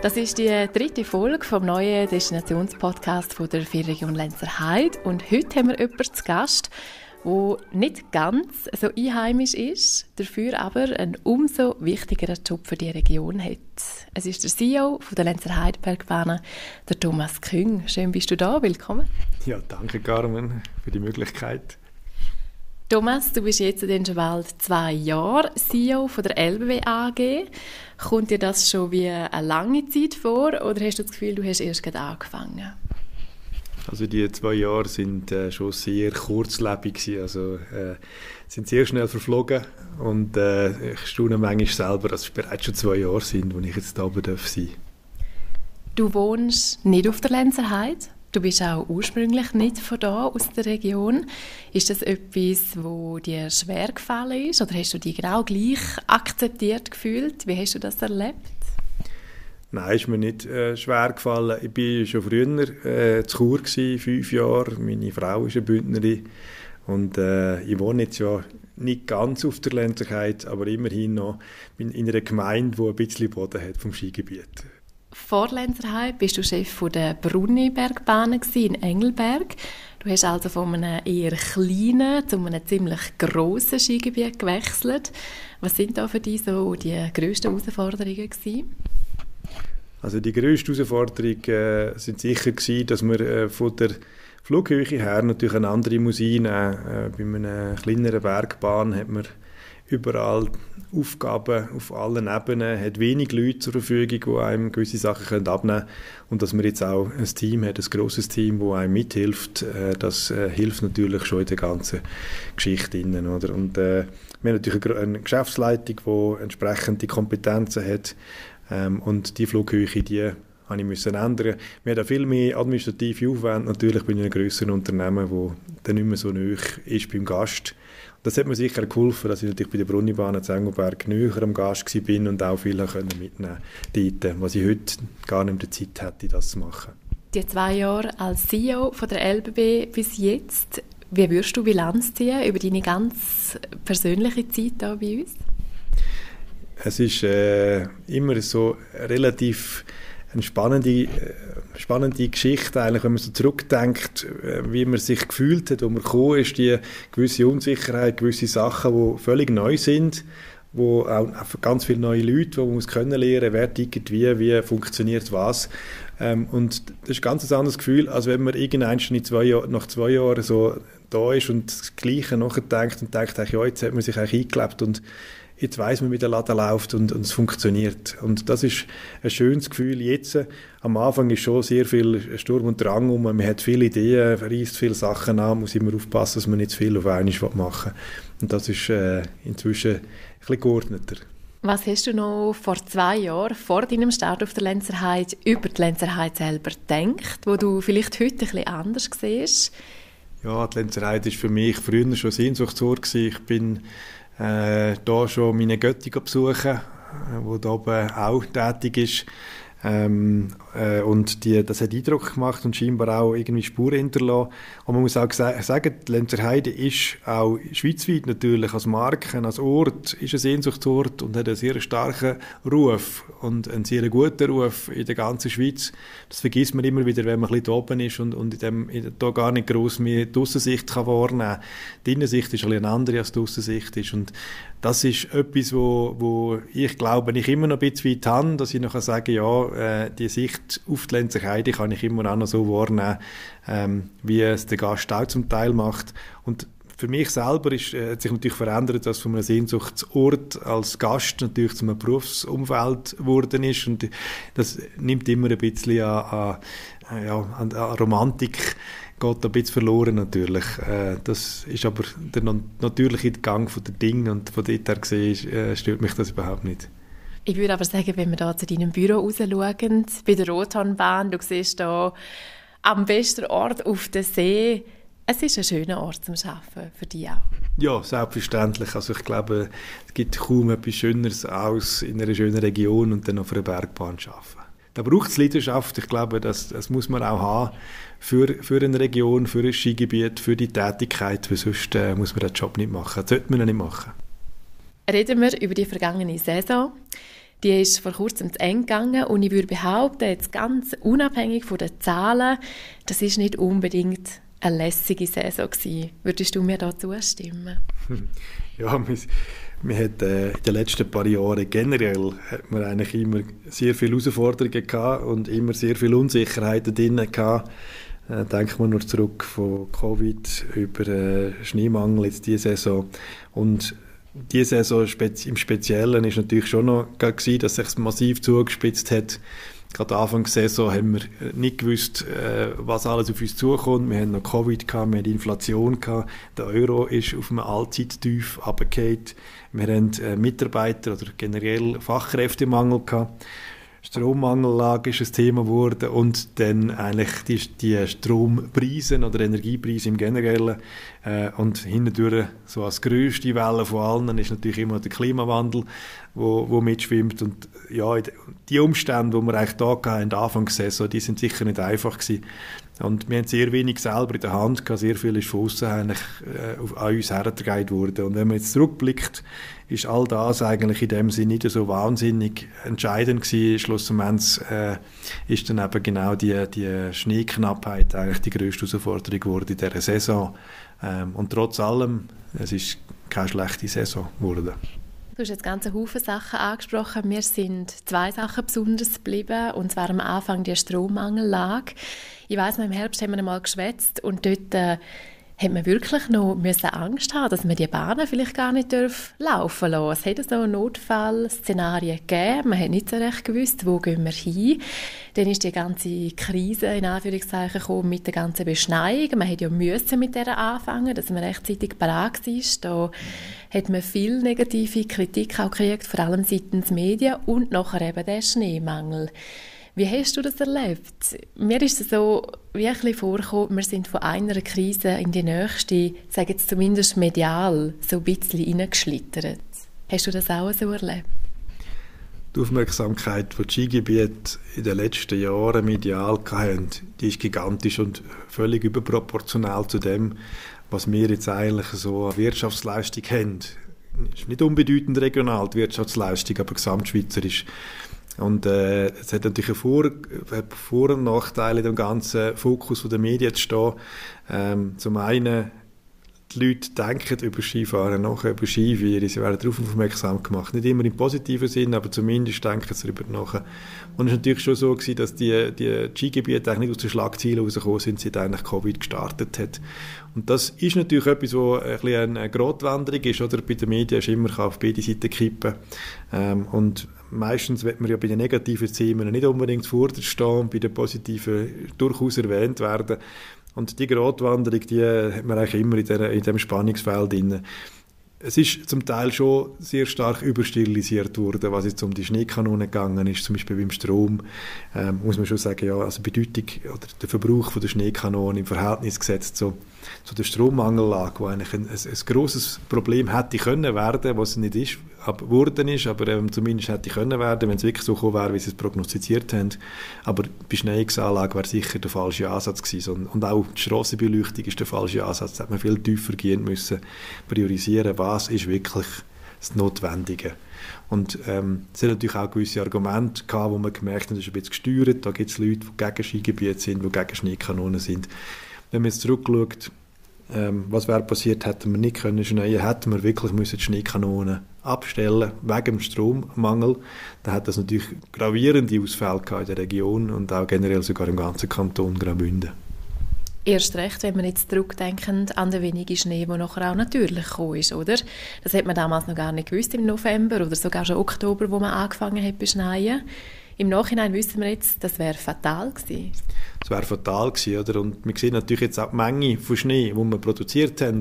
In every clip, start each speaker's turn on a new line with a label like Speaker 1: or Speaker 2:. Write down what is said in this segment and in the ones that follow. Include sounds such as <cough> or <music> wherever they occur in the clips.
Speaker 1: Das ist die dritte Folge vom neuen Destinationspodcast von der Vierregion Lenzerheide und heute haben wir jemanden zu Gast, wo nicht ganz so einheimisch ist, dafür aber einen umso wichtigeren Job für die Region hat. Es ist der CEO von der Lenzer Heidelbergbahn, der Thomas Küng. Schön bist du da, willkommen.
Speaker 2: Ja, danke Carmen für die Möglichkeit.
Speaker 1: Thomas, du bist jetzt schon bald zwei Jahre CEO von der LBW AG. Kommt dir das schon wie eine lange Zeit vor oder hast du das Gefühl, du hast erst gerade angefangen?
Speaker 2: Also die zwei Jahre sind äh, schon sehr kurzlebig gewesen. Also äh, sind sehr schnell verflogen und äh, ich staune manchmal selber, dass es bereits schon zwei Jahre sind, wo ich jetzt da oben darf sein.
Speaker 1: Du wohnst nicht auf der Lenzerheide. Du bist auch ursprünglich nicht von da aus der Region. Ist das etwas, wo dir schwer gefallen ist oder hast du dich genau gleich akzeptiert gefühlt? Wie hast du das erlebt?
Speaker 2: Nein, ist mir nicht äh, schwer gefallen. Ich war schon früher äh, zu Chur, gewesen, fünf Jahre. Meine Frau ist eine Bündnerin. Und äh, ich wohne jetzt ja nicht ganz auf der Ländlichkeit, aber immerhin noch in, in einer Gemeinde, die ein bisschen Boden hat vom Skigebiet.
Speaker 1: Vor Lenzerheim bist du Chef von der Brunnibergbahn in Engelberg. Du hast also von einem eher kleinen zu einem ziemlich grossen Skigebiet gewechselt. Was sind da für dich so die grössten Herausforderungen gewesen?
Speaker 2: Also die grösste Herausforderung äh, sind sicher gewesen, dass wir äh, von der Flughöhe her natürlich eine andere muss einnehmen. Äh, bei einer kleineren Bergbahn hat man überall Aufgaben auf allen Ebenen, hat wenig Leute zur Verfügung, die einem gewisse Sachen abnehmen können. Und dass man jetzt auch ein Team hat, ein grosses Team, das einem mithilft, äh, das äh, hilft natürlich schon in der ganzen Geschichte. Und äh, wir haben natürlich eine Geschäftsleitung, die entsprechende Kompetenzen hat, ähm, und die Flughöhe, die habe ich müssen ändern. Wir haben viel mehr administrative Aufwände natürlich bei einem grösseren Unternehmen, wo dann nicht mehr so nah ist beim Gast. Das hat mir sicher geholfen, dass ich natürlich bei der Brunnibahn in Engelberg näher am Gast war und auch viel mitnehmen konnte, was ich heute gar nicht mehr Zeit hätte, das zu machen.
Speaker 1: Die zwei Jahre als CEO von der LBB bis jetzt, wie würdest du Bilanz ziehen über deine ganz persönliche Zeit hier bei uns?
Speaker 2: Es ist äh, immer so relativ eine spannende, äh, spannende Geschichte, eigentlich, wenn man so zurückdenkt, äh, wie man sich gefühlt hat, wo man gekommen ist, die gewisse Unsicherheit, gewisse Sachen, die völlig neu sind, wo auch ganz viele neue Leute, die man muss kennenlernen, wer tickt wie, wie funktioniert was. Ähm, und das ist ein ganz anderes Gefühl, als wenn man irgendwann in zwei Jahr, nach zwei Jahren so da ist und das Gleiche nachdenkt und denkt, ja, jetzt hat man sich eigentlich eingelebt und jetzt weiß man, wie der Laden läuft und, und, es funktioniert. Und das ist ein schönes Gefühl jetzt. Am Anfang ist schon sehr viel Sturm und Drang um, man hat viele Ideen, reißt viele Sachen an, muss immer aufpassen, dass man nicht zu viel auf einmal machen will. Und das ist äh, inzwischen ein bisschen geordneter.
Speaker 1: Was hast du noch vor zwei Jahren, vor deinem Start auf der Lenzerheide, über die Lenzerheide selber gedacht, wo du vielleicht heute ein bisschen anders siehst?
Speaker 2: Ja, die Lenzerheide war für mich früher schon Sehnsuchtsort. Ich bin äh, da schon meine Götti besuchen, äh, wo da oben auch tätig ist. Ähm, äh, und die, das hat Eindruck gemacht und scheinbar auch irgendwie Spuren hinterlassen. Und man muss auch sagen, die Lenzerheide ist auch schweizweit natürlich als Marke, als Ort, ist ein Sehnsuchtsort und hat einen sehr starken Ruf und einen sehr guten Ruf in der ganzen Schweiz. Das vergisst man immer wieder, wenn man ein bisschen oben ist und, und in dem, in, da gar nicht gross mehr die Aussensicht kann wahrnehmen kann. Die Innensicht ist ein bisschen andere, als die Aussensicht ist. Und das ist etwas, wo, wo ich glaube, ich immer noch ein bisschen weit habe, dass ich noch sagen kann, ja, äh, die Sicht auf die Lenzerheide kann ich immer noch so wahrnehmen, ähm, wie es der Gast auch zum Teil macht. Und für mich selber ist, äh, hat sich natürlich verändert, dass von einem Sehnsuchtsort als Gast natürlich zu einem Berufsumfeld geworden ist und das nimmt immer ein bisschen an, an, ja, an, an Romantik geht ein bisschen verloren natürlich. Äh, das ist aber der natürliche Gang der Dinge und von dort her gesehen äh, stört mich das überhaupt nicht.
Speaker 1: Ich würde aber sagen, wenn wir da zu deinem Büro rausschauen, bei der Rothahnbahn, du siehst da am besten Ort auf dem See, es ist ein schöner Ort zum Arbeiten, für dich auch.
Speaker 2: Ja, selbstverständlich. Also ich glaube, es gibt kaum etwas Schöneres als in einer schönen Region und dann auf einer Bergbahn zu arbeiten. Da braucht es Leidenschaft. Ich glaube, das, das muss man auch haben für, für eine Region, für ein Skigebiet, für die Tätigkeit, weil sonst äh, muss man den Job nicht machen. Das sollte man nicht machen.
Speaker 1: Reden wir über die vergangene Saison. Die ist vor kurzem zu Ende gegangen und ich würde behaupten, jetzt ganz unabhängig von den Zahlen, das ist nicht unbedingt eine lässige Saison gewesen. Würdest du mir da zustimmen? <laughs>
Speaker 2: Ja, wir, wir hat, äh, in den letzten paar Jahren generell hat man eigentlich immer sehr viele Herausforderungen gehabt und immer sehr viele Unsicherheiten drin gehabt. Äh, denken wir nur zurück von Covid über äh, Schneemangel jetzt diese Saison und diese Saison im Speziellen ist natürlich schon noch gewesen, dass sich massiv zugespitzt hat. Gerade Anfang der Saison haben wir nicht gewusst, äh, was alles auf uns zukommt. Wir haben noch Covid gehabt, wir haben Inflation gehabt, der Euro ist auf einem Allzeittief runtergefallen. Wir haben äh, Mitarbeiter oder generell Fachkräftemangel gehabt. Strommangellage ist ein Thema geworden und dann eigentlich die, die Strompreise oder Energiepreise im Generellen. Äh, und hindurch so als grösste Welle von allen ist natürlich immer der Klimawandel, wo, wo mitschwimmt. Und ja, die Umstände, die wir eigentlich da hatten, Anfang Saison, die sind sicher nicht einfach gewesen. Und wir haben sehr wenig selber in der Hand gehabt, sehr viel ist von außen eigentlich äh, an uns hergetragen worden. Und wenn man jetzt zurückblickt, ist all das eigentlich in dem Sinne nicht so wahnsinnig entscheidend gewesen. Schlussendlich äh, ist dann eben genau die, die Schneeknappheit eigentlich die grösste Herausforderung geworden in dieser Saison. Ähm, und trotz allem, es ist keine schlechte Saison geworden.
Speaker 1: Du hast jetzt ganze Haufen Sachen angesprochen. Mir sind zwei Sachen besonders geblieben, und zwar am Anfang die Strommangellage. Ich weiß, im Herbst haben wir einmal geschwätzt und dort äh, hat man wirklich noch müssen Angst haben, dass man die Bahnen vielleicht gar nicht laufen lassen Es hat so Notfallszenarien gegeben. Man hat nicht so recht gewusst, wo gehen wir hin. Dann ist die ganze Krise in Anführungszeichen gekommen mit der ganzen Beschneiung. Man hat ja müssen mit der anfangen, dass man rechtzeitig bereit ist. Da hat man viel negative Kritik auch gekriegt, vor allem seitens Medien und nachher eben der Schneemangel. Wie hast du das erlebt? Mir ist es so wie ein bisschen vorgekommen, wir sind von einer Krise in die nächste, sage jetzt zumindest medial, so ein bisschen hineingeschlittert. Hast du das auch so erlebt?
Speaker 2: Die Aufmerksamkeit, die die Skigebiete in den letzten Jahren medial hatten, die ist gigantisch und völlig überproportional zu dem, was wir jetzt eigentlich so an Wirtschaftsleistung haben. Es ist nicht unbedeutend regional, die Wirtschaftsleistung, aber gesamtschweizerisch und äh, es hat natürlich Vor-, Vor und Nachteile, dem ganzen Fokus der Medien zu stehen. Ähm, zum einen die Leute denken über Skifahren nachher, über Skifahren, sie werden darauf aufmerksam gemacht. Nicht immer im positiven Sinn, aber zumindest denken sie darüber nach. Und es war natürlich schon so, gewesen, dass die, die Skigebiete nicht aus den Schlagzeilen rausgekommen sind, seit eigentlich Covid gestartet hat. Und das ist natürlich etwas, was ein eine Grotwanderung ist, oder? Bei den Medien ist immer auf beide Seiten kippen. Ähm, und meistens wird man ja bei den negativen Themen nicht unbedingt vorderst stehen, bei den positiven durchaus erwähnt werden. Und die Gratwanderung, die hat man eigentlich immer in, der, in dem Spannungsfeld drin. Es ist zum Teil schon sehr stark überstilisiert worden, was jetzt um die Schneekanonen gegangen ist, zum Beispiel beim Strom, ähm, muss man schon sagen, ja, also Bedeutung oder der Verbrauch von der Schneekanonen im Verhältnis gesetzt zu zu der Strommangellage, wo eigentlich ein, ein, ein grosses Problem hätte können werden, was es nicht ist, geworden ist, aber ähm, zumindest hätte können werden, wenn es wirklich so gekommen wäre, wie sie es prognostiziert haben. Aber bei Schneiungsanlage wäre sicher der falsche Ansatz gewesen. Und auch die Strassenbeleuchtung ist der falsche Ansatz. Da hätte man viel tiefer gehen müssen, priorisieren, was ist wirklich das Notwendige. Und ähm, es hat natürlich auch gewisse Argumente gehabt, wo man gemerkt hat, das ist ein bisschen gesteuert. Da gibt es Leute, die gegen Skigebiete sind, die gegen Schneekanonen sind. Wenn man jetzt zurückschaut, ähm, was wäre passiert, hätten wir nicht können schneien, hätten wir wirklich müssen die Schneekanonen abstellen wegen dem Strommangel. Dann hat das natürlich gravierende Ausfälle in der Region und auch generell sogar im ganzen Kanton Graubünden.
Speaker 1: Erst recht, wenn wir jetzt zurückdenken an den wenigen Schnee, der nachher auch natürlich gekommen ist, oder? Das hat man damals noch gar nicht gewusst im November oder sogar schon Oktober, wo man angefangen hat zu schneien. Im Nachhinein wissen wir jetzt, das wäre fatal gewesen.
Speaker 2: Das wäre fatal gewesen, oder? Und wir sehen natürlich jetzt auch die Menge von Schnee, die wir produziert haben.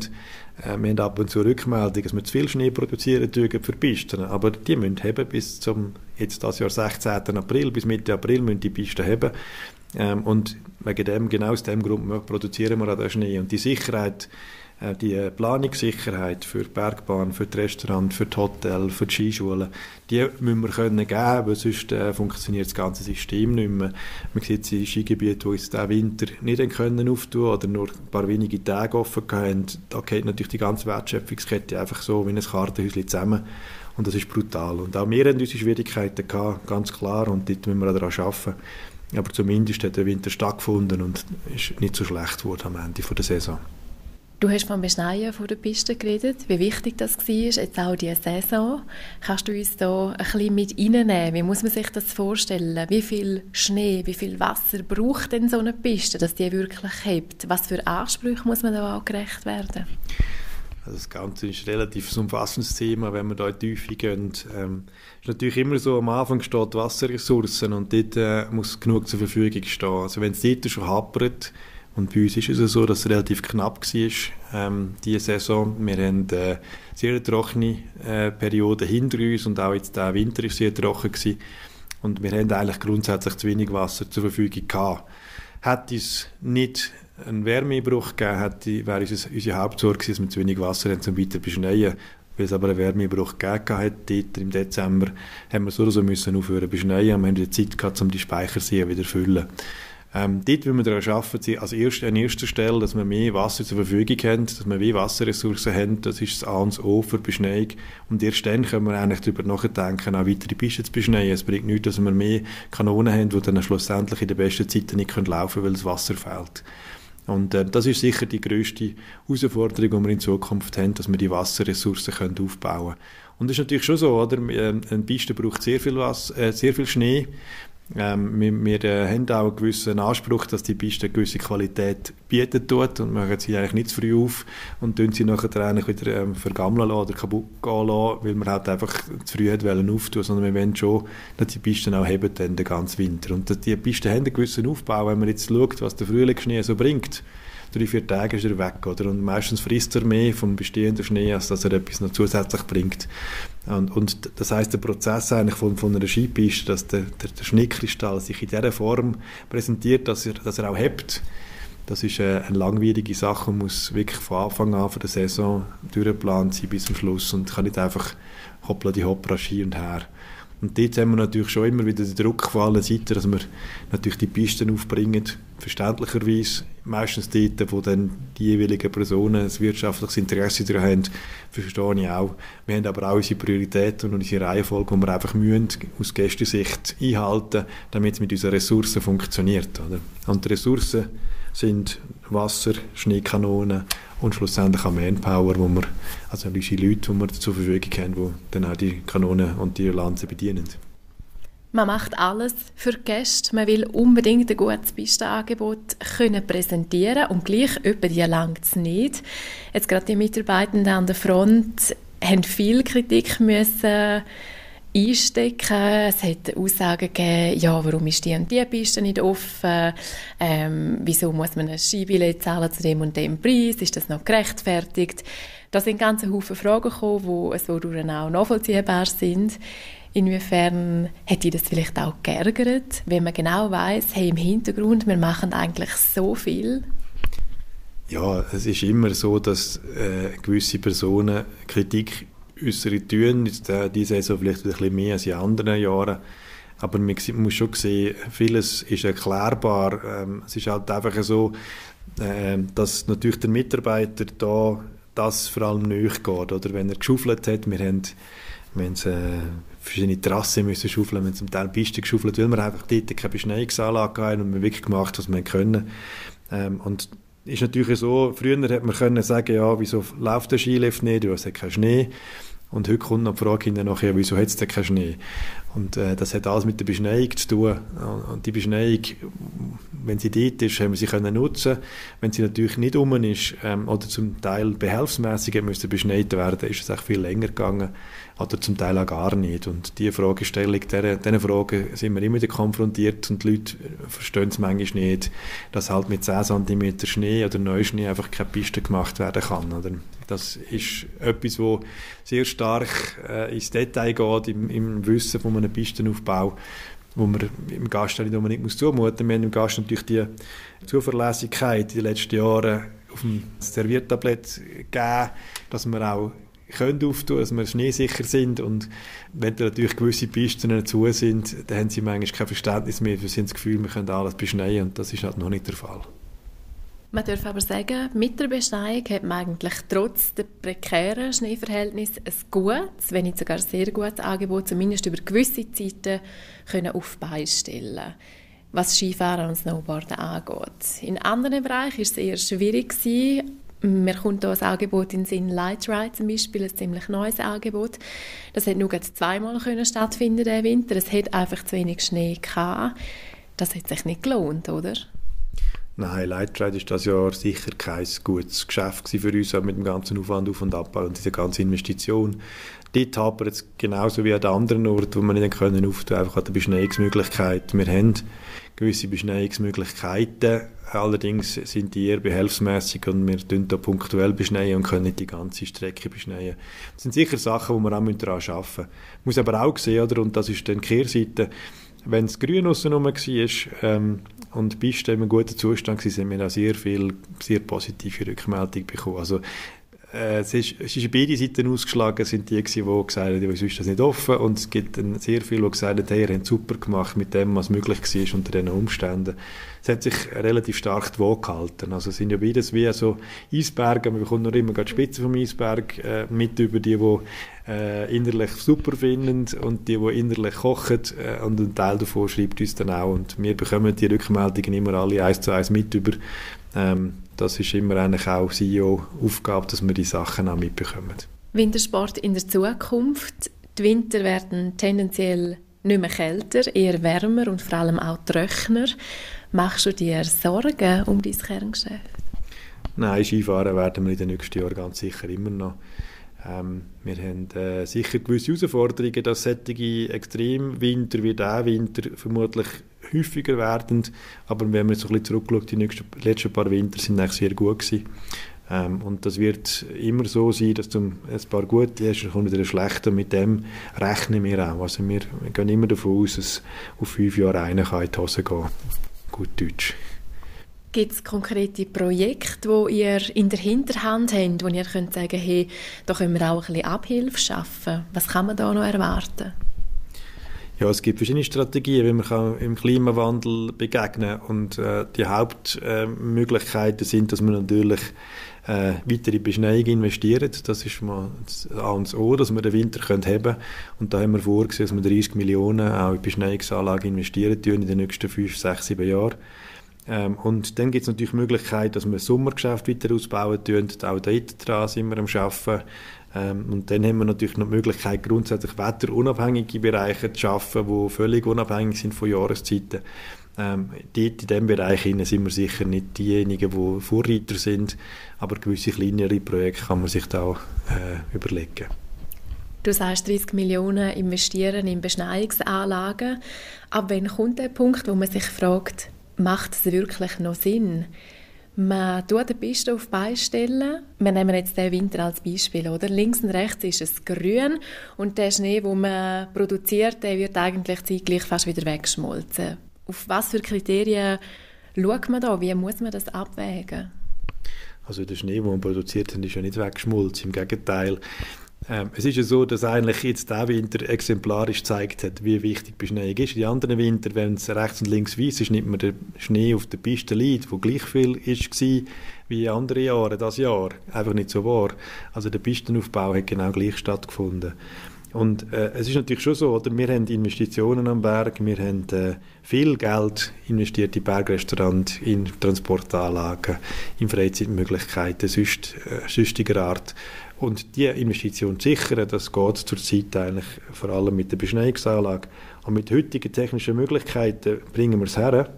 Speaker 2: Äh, wir haben ab und zu Rückmeldungen, dass wir zu viel Schnee produzieren für Pisten. Aber die müssen haben bis zum, jetzt das Jahr 16. April, bis Mitte April müssen die Pisten haben. Ähm, und wegen dem, genau aus dem Grund produzieren wir auch den Schnee. Und die Sicherheit die Planungssicherheit für die Bergbahn, für die Restaurants, für die Hotels, für die Skischulen, die müssen wir können geben, weil sonst äh, funktioniert das ganze System nicht mehr. Man sieht in Skigebieten, die uns diesen Winter nicht können auftun oder nur ein paar wenige Tage offen haben, da geht natürlich die ganze Wertschöpfungskette einfach so wie ein Kartenhäuschen zusammen und das ist brutal. Und auch wir haben unsere Schwierigkeiten gehabt, ganz klar, und dort müssen wir daran arbeiten. Aber zumindest hat der Winter stattgefunden und ist nicht so schlecht geworden am Ende der Saison.
Speaker 1: Du hast vom Beschneien von der Piste geredet, wie wichtig das war, jetzt auch diese Saison. Kannst du uns da ein bisschen mit reinnehmen? Wie muss man sich das vorstellen? Wie viel Schnee, wie viel Wasser braucht denn so eine Piste, dass die wirklich hebt? Was für Ansprüche muss man da auch gerecht werden?
Speaker 2: Also das Ganze ist ein relativ umfassendes Thema, wenn wir da in die Tiefe gehen. Ähm, ist natürlich immer so, am Anfang steht Wasserressourcen und dort äh, muss genug zur Verfügung stehen. Also wenn es dort schon hapert, und bei uns ist es so, dass es relativ knapp war, ähm, diese Saison. Wir haben äh, sehr trockene äh, Perioden hinter uns und auch jetzt der Winter war sehr trocken gewesen. Und wir haben eigentlich grundsätzlich zu wenig Wasser zur Verfügung gehabt. Hätte es nicht einen Wärmebruch gegeben hätte, wäre unsere, unsere Hauptsorge gewesen, dass wir zu wenig Wasser haben, um weiter beschneien. Weil es aber einen Wärmebruch gegeben hat, dort im Dezember, haben wir so oder so müssen aufhören beschneien wir haben die Zeit gehabt, um die Speicherseen wieder zu füllen. Ähm, dort will wir daran arbeiten, als erste, an erster Stelle, dass wir mehr Wasser zur Verfügung haben, dass wir mehr Wasserressourcen haben, das ist das A und O für Beschneiung. Und erst dann können wir eigentlich darüber nachdenken, auch weitere Pisten zu beschneien. Es bringt nichts, dass wir mehr Kanonen haben, die dann schlussendlich in den besten Zeiten nicht laufen können, weil das Wasser fehlt. Und äh, das ist sicher die grösste Herausforderung, die wir in Zukunft haben, dass wir die Wasserressourcen können aufbauen können. Und das ist natürlich schon so, oder? Ähm, eine Piste braucht sehr viel, Wasser, äh, sehr viel Schnee. Ähm, wir, wir äh, haben auch einen gewissen Anspruch, dass die Piste eine gewisse Qualität bieten tut und machen sie eigentlich nicht zu früh auf und tun sie nachher eigentlich wieder ähm, vergammeln oder kaputt gehen lassen, weil man halt einfach zu früh hat wollen auftun, sondern wir wollen schon, dass die Pisten auch heben dann den ganzen Winter. Und dass die Pisten haben einen gewissen Aufbau, wenn man jetzt schaut, was der Frühlingsschnee so bringt drei, vier Tage ist er weg. Oder? Und meistens frisst er mehr vom bestehenden Schnee, als dass er etwas noch zusätzlich bringt. Und, und das heißt der Prozess eigentlich von, von einer Skipiste, dass der, der, der, Schneekristall sich in dieser Form präsentiert, dass er, dass er auch hebt, das ist eine, eine langwierige Sache und muss wirklich von Anfang an von der Saison durchgeplant sein bis zum Schluss und kann nicht einfach hoppla die hoppla Ski und her. Und dort haben wir natürlich schon immer wieder den Druck von allen Seiten, dass wir natürlich die Pisten aufbringen, verständlicherweise. Meistens dort, wo dann die jeweiligen Personen ein wirtschaftliches Interesse daran haben, verstehe ich auch. Wir haben aber auch unsere Prioritäten und unsere Reihenfolge, die wir einfach müssen, aus Gästesicht einhalten damit es mit unseren Ressourcen funktioniert. Oder? Und die Ressourcen sind Wasser, Schneekanonen und schlussendlich auch Manpower, wo wir, also unsere Leute, die wir zur Verfügung haben, die dann auch die Kanonen und die Lanzen bedienen.
Speaker 1: Man macht alles für die Gäste. Man will unbedingt ein gutes Pistenangebot können präsentieren und gleich über die langt es nicht. Jetzt gerade die Mitarbeitenden an der Front haben viel Kritik müssen einstecken. Es hat Aussagen gegeben, ja, warum ist die und die Piste nicht offen? Ähm, wieso muss man ein Skibillett zahlen zu dem und dem Preis? Ist das noch gerechtfertigt? Da sind ganz Haufen Fragen gekommen, die so auch nachvollziehbar sind. Inwiefern hätte das vielleicht auch geärgert, wenn man genau weiß, hey, im Hintergrund, wir machen eigentlich so viel?
Speaker 2: Ja, es ist immer so, dass äh, gewisse Personen Kritik äußere tun. Äh, diese Saison vielleicht ein bisschen mehr als in anderen Jahren. Aber man muss schon sehen, vieles ist erklärbar. Ähm, es ist halt einfach so, äh, dass natürlich der Mitarbeiter da das vor allem nicht geht. Oder wenn er geschaufelt hat, wir haben, wir haben äh, verschiedene Trassen müssen schaufeln, wir haben zum Teil Pisten geschaufelt, weil wir einfach dort keine Beschneiungsanlage hatten und wir wirklich gemacht, was wir können. Ähm, und ist natürlich so, früher hätte man können sagen, ja, wieso läuft der Skilift nicht, du hast keinen Schnee. Und heute kommt noch die Frage nachher, wieso hat es denn keinen Schnee? Und äh, das hat alles mit der Beschneiung zu tun. Und die Beschneiung, wenn sie dort ist, haben wir sie können nutzen. Wenn sie natürlich nicht um ist ähm, oder zum Teil behelfsmäßig müsste beschneit werden, ist es auch viel länger gegangen oder zum Teil auch gar nicht. Und diese Fragestellung, diese Fragen sind wir immer konfrontiert und die Leute verstehen es manchmal nicht, dass halt mit 10 cm Schnee oder Neuschnee einfach keine Piste gemacht werden kann. Oder? Das ist etwas, wo sehr stark äh, ins Detail geht, im, im Wissen von einem Pistenaufbau wo man im Gast nicht zumuten muss. Wir haben im Gast natürlich die Zuverlässigkeit in den letzten Jahren auf dem Serviertablett geben, dass wir auch können auftun, dass wir schneesicher sind und wenn da natürlich gewisse Pisten zu sind, dann haben sie manchmal kein Verständnis mehr, wir haben das Gefühl, wir können alles beschneien und das ist halt noch nicht der Fall.
Speaker 1: Man darf aber sagen, mit der Beschneiung hat man eigentlich trotz der prekären Schneeverhältnisse ein gutes, wenn nicht sogar sehr gutes Angebot, zumindest über gewisse Zeiten, können auf was Skifahren und Snowboarden angeht. In anderen Bereichen war es eher schwierig. Mir kommt hier ein Angebot in den Sinn, Light Ride zum Beispiel, ein ziemlich neues Angebot. Das hätte nur zweimal können stattfinden diesen Winter. Es hat einfach zu wenig Schnee gehabt. Das hat sich nicht gelohnt, oder?
Speaker 2: Nein, Lightride ist das Jahr sicher kein gutes Geschäft für uns, mit dem ganzen Aufwand auf und Abbau und dieser ganzen Investition. Dort hapert es genauso wie an anderen Orten, wo wir nicht können auftun, einfach an der Beschneiungsmöglichkeit. Wir haben gewisse Beschneiungsmöglichkeiten, allerdings sind die eher behelfsmäßig und wir tun da punktuell beschneien und können nicht die ganze Strecke beschneien. Das sind sicher Sachen, wo wir auch daran arbeiten müssen. Muss aber auch sehen, oder, und das ist dann die Kehrseite, wenn es grün aussen war ähm, und die Piste in einem guten Zustand war, haben wir auch sehr viel sehr positive Rückmeldungen bekommen. Also es, ist, es ist beide Seiten ausgeschlagen, sind die, die gesagt haben, uns ist das nicht offen und es gibt sehr viele, die gesagt haben, hey, ihr habt super gemacht mit dem, was möglich war unter diesen Umständen. Es hat sich relativ stark die Waage gehalten. Also es sind ja beides wie so Eisberge, man bekommt noch immer die Spitze vom Eisberg äh, mit über die, die äh, innerlich super finden und die, die innerlich kochen äh, und ein Teil davon schreibt uns dann auch und wir bekommen die Rückmeldungen immer alle eins zu eins mit über. Ähm, das ist immer eigentlich auch CEO-Aufgabe, dass wir die Sachen auch mitbekommen.
Speaker 1: Wintersport in der Zukunft. Die Winter werden tendenziell nicht mehr kälter, eher wärmer und vor allem auch trockener. Machst du dir Sorgen um dein Kerngeschäft?
Speaker 2: Nein, Skifahren werden wir in den nächsten Jahren ganz sicher immer noch. Ähm, wir haben äh, sicher gewisse Herausforderungen, dass solche Extremwinter wie dieser Winter vermutlich häufiger werden. Aber wenn man so ein bisschen zurückschaut, die nächsten, letzten paar Winter sind eigentlich sehr gut gewesen. Ähm, und das wird immer so sein, dass du ein paar gute hast, dann kommt wieder ein schlechter. Mit dem rechnen wir auch. Also wir, gehen immer davon aus, dass auf fünf Jahre einer kann in die Hose gehen Gut Deutsch.
Speaker 1: Gibt es konkrete Projekte, die ihr in der Hinterhand habt, wo ihr könnt sagen hey, da können wir auch ein bisschen Abhilfe schaffen? Was kann man da noch erwarten?
Speaker 2: Ja, es gibt verschiedene Strategien, wie man im Klimawandel begegnen kann. Und äh, die Hauptmöglichkeiten äh, sind, dass man natürlich äh, weiter in Beschneiung investieren. Das ist mal das A und das O, dass wir den Winter können haben Und da haben wir vorgesehen, dass wir 30 Millionen auch in Beschneiungsanlagen investieren in den nächsten 5, 6, 7 Jahren. Ähm, und dann gibt es natürlich die Möglichkeit, dass wir das Sommergeschäft weiter ausbauen tun. Auch dort dran sind wir am Arbeiten. Ähm, und dann haben wir natürlich noch die Möglichkeit, grundsätzlich wetterunabhängige Bereiche zu schaffen, die völlig unabhängig sind von Jahreszeiten. Ähm, dort in diesem Bereich sind wir sicher nicht diejenigen, die Vorreiter sind, aber gewisse kleinere Projekte kann man sich da äh, überlegen.
Speaker 1: Du sagst 30 Millionen investieren in Beschneiungsanlagen. Ab wann kommt der Punkt, wo man sich fragt, macht es wirklich noch Sinn? Man tut eine Piste auf beistellen. Wir nehmen jetzt den Winter als Beispiel, oder? Links und rechts ist es grün und der Schnee, den man produziert, der wird eigentlich zeitgleich fast wieder weggeschmolzen. Auf was für Kriterien schaut man da? Wie muss man das abwägen?
Speaker 2: Also der Schnee, den man produziert hat, ist ja nicht weggeschmolzen. Im Gegenteil, ähm, es ist ja so, dass eigentlich jetzt der Winter exemplarisch gezeigt hat, wie wichtig Beschneiung ist. Die anderen Winter, wenn es rechts und links weiß ist, nimmt man den Schnee auf der Piste liegt, wo gleich viel ist wie andere Jahre, das Jahr. Einfach nicht so wahr. Also der Pistenaufbau hat genau gleich stattgefunden. Und äh, es ist natürlich schon so, oder? wir haben Investitionen am Berg, wir haben äh, viel Geld investiert in Bergrestaurant, in Transportanlagen, in Freizeitmöglichkeiten, sonst, äh, sonstiger Art. Und diese Investition sichern, das geht zurzeit eigentlich vor allem mit der Beschneiungsanlage. Und mit heutigen technischen Möglichkeiten bringen wir es her,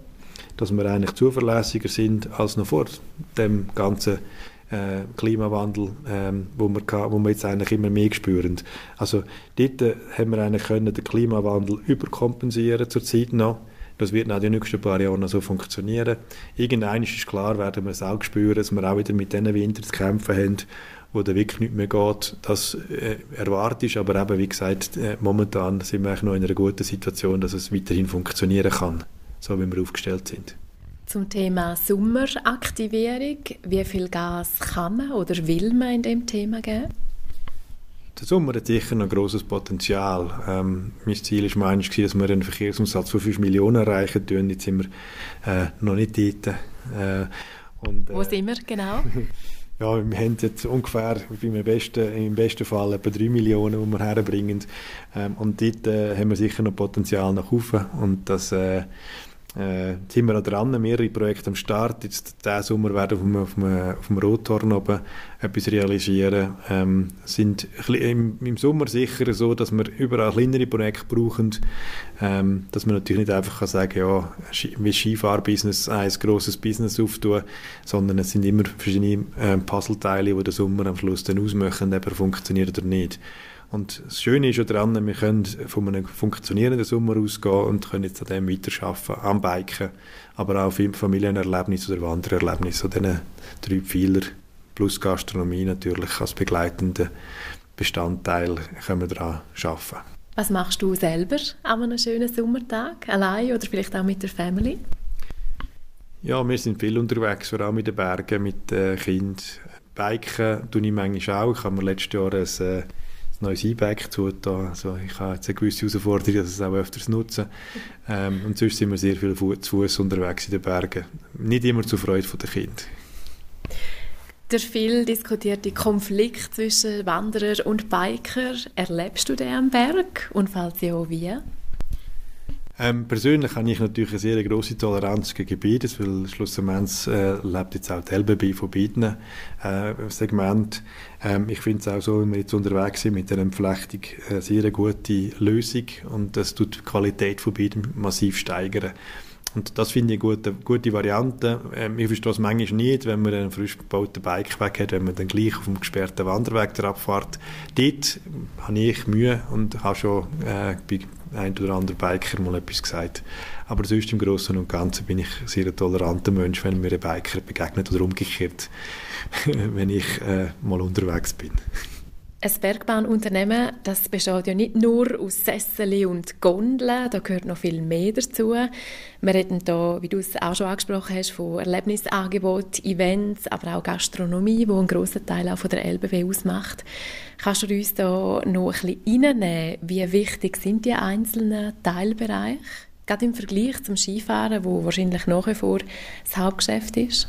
Speaker 2: dass wir eigentlich zuverlässiger sind als noch vor dem ganzen äh, Klimawandel, ähm, wo, wir, wo wir jetzt eigentlich immer mehr spüren. Also dort äh, haben wir eigentlich können den Klimawandel überkompensieren zurzeit noch. Das wird auch die nächsten paar Jahre noch so funktionieren. Irgendwann ist klar, werden wir es auch spüren, dass wir auch wieder mit diesen Winter zu kämpfen haben wo dann wirklich nicht mehr geht, das äh, erwartet ist. Aber eben, wie gesagt, äh, momentan sind wir noch in einer guten Situation, dass es weiterhin funktionieren kann, so wie wir aufgestellt sind.
Speaker 1: Zum Thema Sommeraktivierung. Wie viel Gas kann man oder will man in dem Thema geben?
Speaker 2: Der Sommer hat sicher noch ein grosses Potenzial. Ähm, mein Ziel war meines, dass wir einen Verkehrsumsatz von 5 Millionen erreichen. Tun. Jetzt sind wir äh, noch nicht dort. Äh,
Speaker 1: und, äh, Wo sind wir genau? <laughs>
Speaker 2: ja, wir haben jetzt ungefähr im besten, im besten Fall etwa 3 Millionen, die wir herbringen. Ähm, und dort äh, haben wir sicher noch Potenzial nach oben. Und das äh, äh, sind wir dran, mehrere Projekte am Start. Jetzt diesen Sommer werden wir auf dem, auf dem Rothorn oben etwas realisieren. Ähm, sind im, im, Sommer sicher so, dass wir überall kleinere Projekte brauchen, ähm, dass man natürlich nicht einfach kann sagen ja, wie Skifahrbusiness ein grosses Business auftun, sondern es sind immer verschiedene äh, Puzzleteile, die den Sommer am Schluss dann ausmachen, ob er funktioniert oder nicht. Und das Schöne ist ja daran, wir können von einem funktionierenden Sommer ausgehen und können jetzt an dem weiterarbeiten, am Biken, aber auch auf Familienerlebnis oder Wandererlebnis, an diesen drei Pfeiler plus Gastronomie natürlich als begleitender Bestandteil können wir daran arbeiten.
Speaker 1: Was machst du selber an einem schönen Sommertag, allein oder vielleicht auch mit der Family?
Speaker 2: Ja, wir sind viel unterwegs, vor allem in den Bergen mit äh, Kindern. Biken tue ich manchmal auch. Ich habe mir letztes Jahr ein äh, neues E-Bike zugetan. Also ich habe jetzt eine gewisse Herausforderung, dass ich es auch öfters nutze. Ähm, und sonst sind wir sehr viel zu Fuß unterwegs in den Bergen. Nicht immer zur Freude der Kinder.
Speaker 1: Der viel diskutierte Konflikt zwischen Wanderer und Biker, erlebst du den am Berg? Und falls ja, wie?
Speaker 2: Ähm, persönlich habe ich natürlich eine sehr große Toleranz gegen beides, weil schlussendlich äh, lebt jetzt auch die LBB von beiden äh, Segmenten. Ähm, ich finde es auch so, wenn wir jetzt unterwegs sind mit der Entflechtung, eine sehr gute Lösung und das tut die Qualität von beiden massiv steigern. Und das finde ich eine gute, gute Variante. Ähm, ich verstehe es manchmal nicht, wenn man einen frisch gebauten Bikeweg hat, wenn man dann gleich auf dem gesperrten Wanderweg der abfährt. Dort habe ich Mühe und habe schon äh, bei ein oder andere Biker mal etwas gesagt. Aber sonst im Großen und Ganzen bin ich ein sehr toleranter Mensch, wenn mir ein Biker begegnet oder umgekehrt, <laughs> wenn ich äh, mal unterwegs bin.
Speaker 1: Ein Bergbahnunternehmen, das besteht ja nicht nur aus Sesseln und Gondeln, da gehört noch viel mehr dazu. Wir reden da, wie du es auch schon angesprochen hast, von Erlebnisangeboten, Events, aber auch Gastronomie, wo einen grossen Teil auch von der LBW ausmacht. Kannst du uns da noch ein bisschen reinnehmen, wie wichtig sind die einzelnen Teilbereiche? Gerade im Vergleich zum Skifahren, wo wahrscheinlich nach wie vor das Hauptgeschäft ist?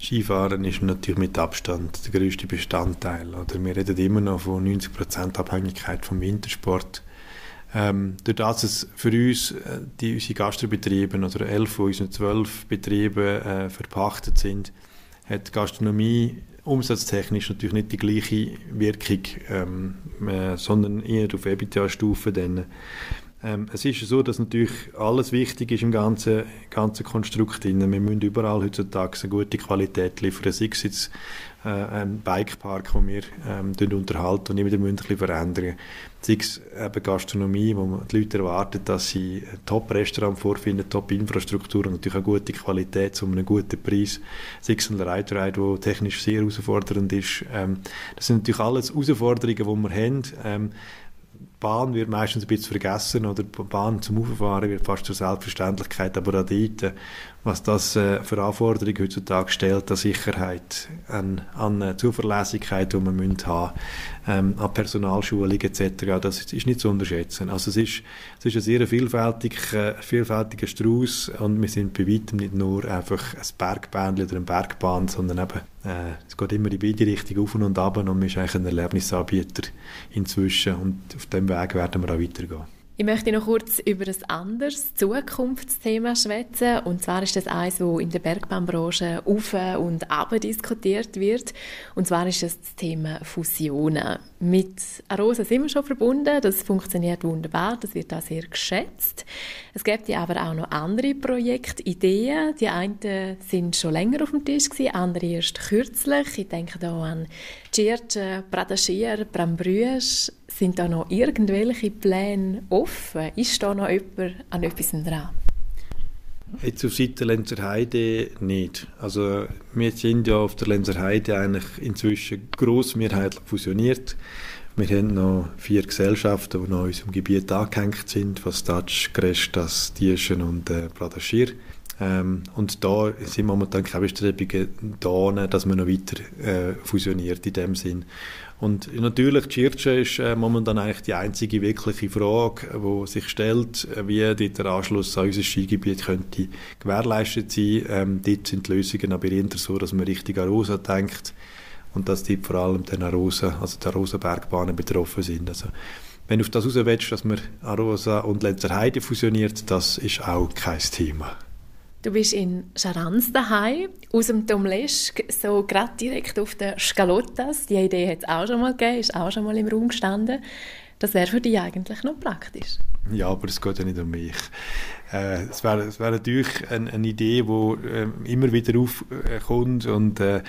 Speaker 2: Skifahren ist natürlich mit Abstand der größte Bestandteil. Oder wir reden immer noch von 90% Abhängigkeit vom Wintersport. Ähm, durch das es für uns äh, die, unsere Gastrobetriebe oder elf von unseren zwölf Betrieben äh, verpachtet sind, hat die Gastronomie umsatztechnisch natürlich nicht die gleiche Wirkung, ähm, äh, sondern eher auf EBITDA-Stufe. Ähm, es ist so, dass natürlich alles wichtig ist im ganzen, ganzen Konstrukt. Wir müssen überall heutzutage eine gute Qualität liefern. Sei es jetzt äh, ein Bikepark, den wir ähm, unterhalten und immer wieder ein bisschen verändern. Sei es eben Gastronomie, wo man die Leute erwarten, dass sie ein Top-Restaurant vorfinden, Top-Infrastruktur und natürlich auch gute Qualität zu einem guten Preis. Sei es ein Ride-Ride, der technisch sehr herausfordernd ist. Ähm, das sind natürlich alles Herausforderungen, die wir haben. Ähm, Bahn wird meistens ein bisschen vergessen oder die Bahn zum Auffahren wird fast zur Selbstverständlichkeit, aber auch dort, was das äh, für Anforderungen heutzutage stellt, an Sicherheit, an, an Zuverlässigkeit, die man haben ähm, an Personalschulung etc., das ist nicht zu unterschätzen. Also es ist, es ist ein sehr vielfältiger, äh, vielfältiger Strauß und wir sind bei weitem nicht nur einfach ein Bergbahn oder eine Bergbahn, sondern eben äh, es geht immer in beide Richtungen auf und ab und man ist eigentlich ein Erlebnisanbieter inzwischen und auf dem Weg werden wir auch weitergehen.
Speaker 1: Ich möchte noch kurz über ein anderes Zukunftsthema schwätzen. Und zwar ist das eines, das in der Bergbahnbranche auf und ab diskutiert wird. Und zwar ist das das Thema Fusionen. Mit Arosa sind wir schon verbunden. Das funktioniert wunderbar. Das wird auch sehr geschätzt. Es gibt ja aber auch noch andere Projektideen. Die einen sind schon länger auf dem Tisch andere erst kürzlich. Ich denke da an Tschirtschen, Pradaschier, Brambrüsch. Sind da noch irgendwelche Pläne offen? Ist da noch jemand an etwas dran?
Speaker 2: Jetzt auf Seite Lenzer Heide nicht. Also wir sind ja auf der Lenzer Heide eigentlich inzwischen grossmehrheitlich fusioniert. Wir haben noch vier Gesellschaften, die noch in unserem Gebiet angehängt sind, was Tatsch, Grestas, Tierschen und äh, Pradaschir. Ähm, und da sind momentan keine Bestrebungen da, dass man noch weiter äh, fusioniert in dem Sinn. Und natürlich, die Schirche ist äh, momentan eigentlich die einzige wirkliche Frage, die sich stellt, wie der Anschluss an unser Skigebiet könnte gewährleistet sein. Ähm, dort sind die Lösungen aber eher so, dass man richtig an Rosa denkt und dass die vor allem den Arosa, also der Arosa-Bergbahnen betroffen sind. Also, wenn du auf das raus willst, dass man Arosa und Lenzerheide fusioniert, das ist auch kein Thema.
Speaker 1: Du bist in Scharans daheim, aus dem Domlesk, so gerade direkt auf der Scalottas. Die Idee hat es auch schon mal gegeben, ist auch schon mal im Raum gestanden. Das wäre für dich eigentlich noch praktisch.
Speaker 2: Ja, aber es geht ja nicht um mich. Äh, es wäre wär natürlich eine, eine Idee, die äh, immer wieder aufkommt und äh,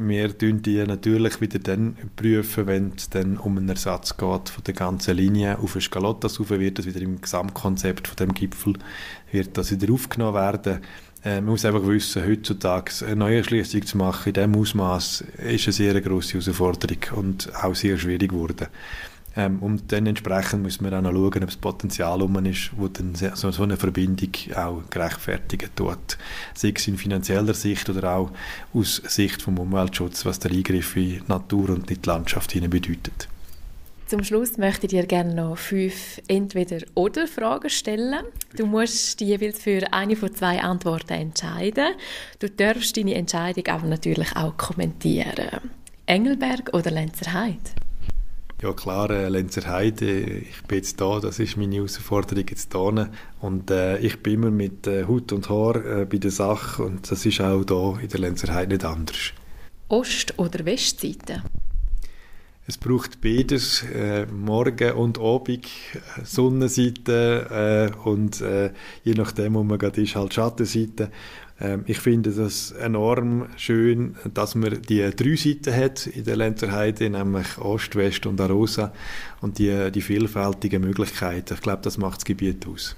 Speaker 2: wir prüfen die natürlich wieder dann prüfen, wenn es dann um einen Ersatz geht von der ganzen Linie auf eine Scalottas rauf, wird das wieder im Gesamtkonzept von dem Gipfel wird das wieder aufgenommen werden. Äh, man muss einfach wissen, heutzutage eine neue Erschließung zu machen in diesem Ausmaß ist eine sehr grosse Herausforderung und auch sehr schwierig geworden. Ähm, und dann entsprechend muss man auch noch schauen, ob das Potenzial um ist, wo dann so, so eine Verbindung auch gerechtfertigen tut. Sei es in finanzieller Sicht oder auch aus Sicht vom Umweltschutz, was der Eingriff in Natur und in die Landschaft bedeutet.
Speaker 1: Zum Schluss möchte ich dir gerne noch fünf Entweder-Oder-Fragen stellen. Du musst dich jeweils für eine von zwei Antworten entscheiden. Du darfst deine Entscheidung aber natürlich auch kommentieren. Engelberg oder Lenzerheide?
Speaker 2: Ja klar, äh, Lenzerheide, ich bin jetzt da, das ist meine Herausforderung jetzt da. Und äh, ich bin immer mit äh, Hut und Haar äh, bei der Sache und das ist auch da in der Lenzerheide nicht anders.
Speaker 1: Ost- oder Westseite?
Speaker 2: Es braucht beides, äh, Morgen und Abend, äh, Sonnenseite äh, und äh, je nachdem, wo man gerade ist, halt Schattenseite. Ähm, ich finde das enorm schön, dass man die drei Seiten hat in der Lenzerheide, nämlich Ost, West und Arosa und die, die vielfältigen Möglichkeiten. Ich glaube, das macht das Gebiet aus.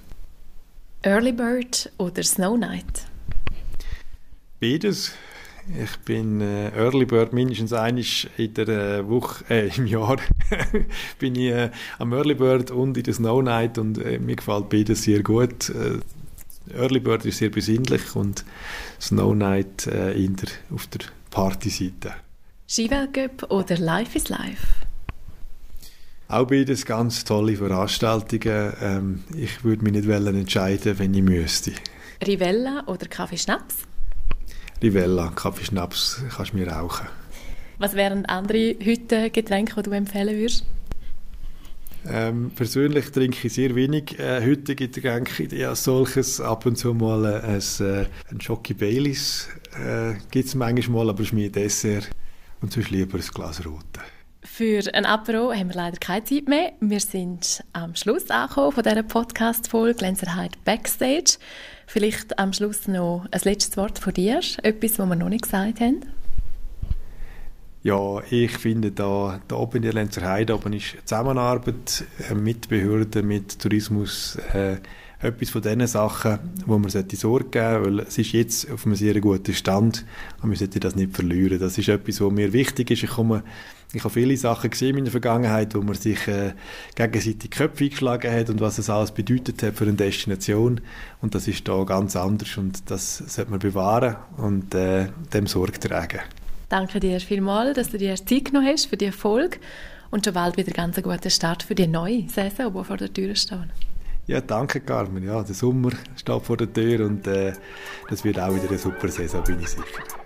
Speaker 1: Early Bird oder Snow Night?
Speaker 2: Beides. Ich bin äh, Early Bird mindestens einmal in der äh, Woche, äh, im Jahr <laughs> bin ich äh, am Early Bird und in der Snow Night und äh, mir gefällt beides sehr gut. Early Bird ist sehr besinnlich und Snow Night äh, in der, auf der Partyseite.
Speaker 1: Skiweltcup oder Life is Life?
Speaker 2: Auch beides ganz tolle Veranstaltungen. Ähm, ich würde mich nicht entscheiden, wenn ich müsste.
Speaker 1: Rivella oder Kaffeeschnaps?
Speaker 2: Rivella, Kaffeeschnaps kannst du mir rauchen.
Speaker 1: Was wären andere heute Getränke, die du empfehlen würdest?
Speaker 2: Ähm, persönlich trinke ich sehr wenig äh, heutige Getränke ja, solches. Ab und zu mal äh, ein, äh, ein Jockey Baileys äh, gibt es manchmal, aber es ist mir Dessert. Und sonst lieber ein Glas Rote.
Speaker 1: Für ein Apero haben wir leider keine Zeit mehr. Wir sind am Schluss angekommen von dieser Podcast-Folge «Glänzerheit Backstage». Vielleicht am Schluss noch ein letztes Wort von dir, etwas, was wir noch nicht gesagt haben.
Speaker 2: Ja, ich finde, da, da oben in der Lenzer Heide oben ist Zusammenarbeit mit Behörden, mit Tourismus äh, etwas von diesen Sachen, wo man sollte Sorge geben sollte, weil es ist jetzt auf einem sehr guten Stand und wir sollten das nicht verlieren. Das ist etwas, was mir wichtig ist. Ich, komme, ich habe viele Sachen gesehen in der Vergangenheit, wo man sich äh, gegenseitig Köpfe eingeschlagen hat und was es alles bedeutet hat für eine Destination und das ist da ganz anders und das sollte man bewahren und äh, dem Sorge tragen.
Speaker 1: Danke dir vielmals, dass du dir Zeit genommen hast für die Erfolg und schon bald wieder ganz einen guten Start für die neue Saison, die vor der Tür steht.
Speaker 2: Ja, danke Carmen. Ja, der Sommer steht vor der Tür und äh, das wird auch wieder eine super Saison, bin ich sicher.